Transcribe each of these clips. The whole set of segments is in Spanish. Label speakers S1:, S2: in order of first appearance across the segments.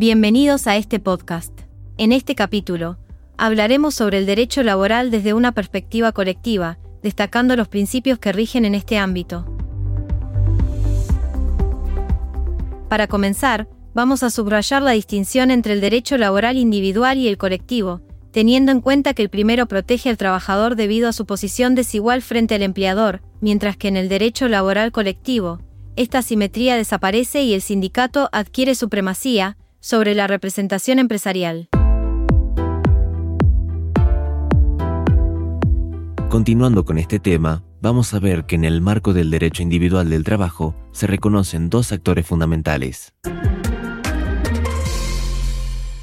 S1: Bienvenidos a este podcast. En este capítulo, hablaremos sobre el derecho laboral desde una perspectiva colectiva, destacando los principios que rigen en este ámbito. Para comenzar, vamos a subrayar la distinción entre el derecho laboral individual y el colectivo, teniendo en cuenta que el primero protege al trabajador debido a su posición desigual frente al empleador, mientras que en el derecho laboral colectivo, esta simetría desaparece y el sindicato adquiere supremacía sobre la representación empresarial.
S2: Continuando con este tema, vamos a ver que en el marco del derecho individual del trabajo se reconocen dos actores fundamentales.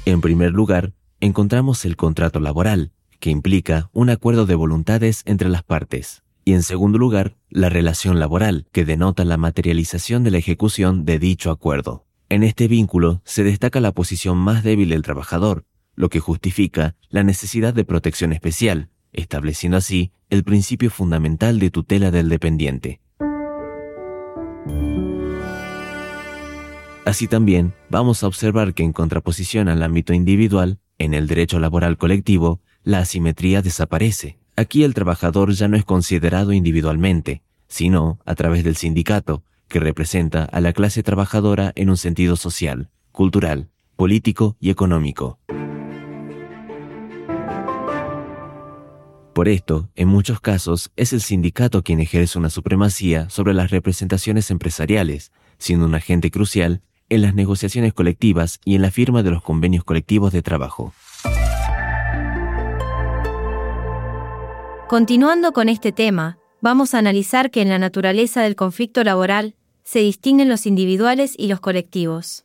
S2: En primer lugar, encontramos el contrato laboral, que implica un acuerdo de voluntades entre las partes. Y en segundo lugar, la relación laboral, que denota la materialización de la ejecución de dicho acuerdo. En este vínculo se destaca la posición más débil del trabajador, lo que justifica la necesidad de protección especial, estableciendo así el principio fundamental de tutela del dependiente. Así también vamos a observar que en contraposición al ámbito individual, en el derecho laboral colectivo, la asimetría desaparece. Aquí el trabajador ya no es considerado individualmente, sino a través del sindicato, que representa a la clase trabajadora en un sentido social, cultural, político y económico. Por esto, en muchos casos, es el sindicato quien ejerce una supremacía sobre las representaciones empresariales, siendo un agente crucial en las negociaciones colectivas y en la firma de los convenios colectivos de trabajo.
S1: Continuando con este tema, vamos a analizar que en la naturaleza del conflicto laboral se distinguen los individuales y los colectivos.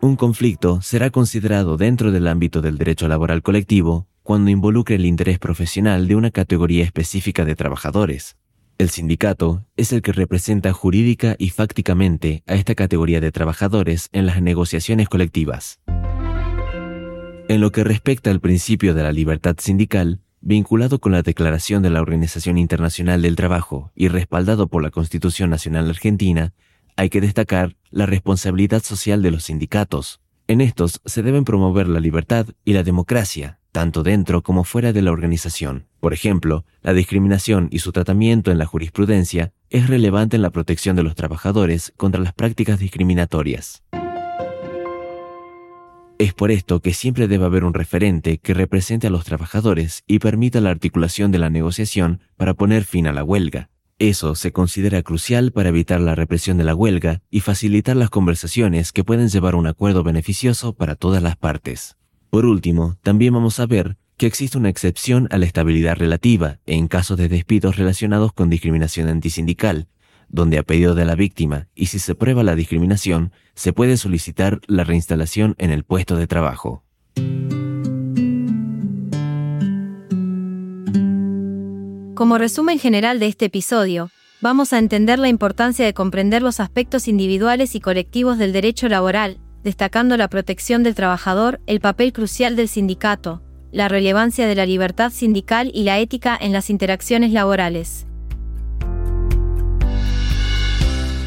S2: Un conflicto será considerado dentro del ámbito del derecho laboral colectivo cuando involucre el interés profesional de una categoría específica de trabajadores, el sindicato es el que representa jurídica y fácticamente a esta categoría de trabajadores en las negociaciones colectivas. En lo que respecta al principio de la libertad sindical, vinculado con la Declaración de la Organización Internacional del Trabajo y respaldado por la Constitución Nacional Argentina, hay que destacar la responsabilidad social de los sindicatos. En estos se deben promover la libertad y la democracia, tanto dentro como fuera de la organización. Por ejemplo, la discriminación y su tratamiento en la jurisprudencia es relevante en la protección de los trabajadores contra las prácticas discriminatorias. Es por esto que siempre debe haber un referente que represente a los trabajadores y permita la articulación de la negociación para poner fin a la huelga. Eso se considera crucial para evitar la represión de la huelga y facilitar las conversaciones que pueden llevar a un acuerdo beneficioso para todas las partes. Por último, también vamos a ver que existe una excepción a la estabilidad relativa en casos de despidos relacionados con discriminación antisindical, donde a pedido de la víctima y si se prueba la discriminación, se puede solicitar la reinstalación en el puesto de trabajo.
S1: Como resumen general de este episodio, vamos a entender la importancia de comprender los aspectos individuales y colectivos del derecho laboral, destacando la protección del trabajador, el papel crucial del sindicato, la relevancia de la libertad sindical y la ética en las interacciones laborales.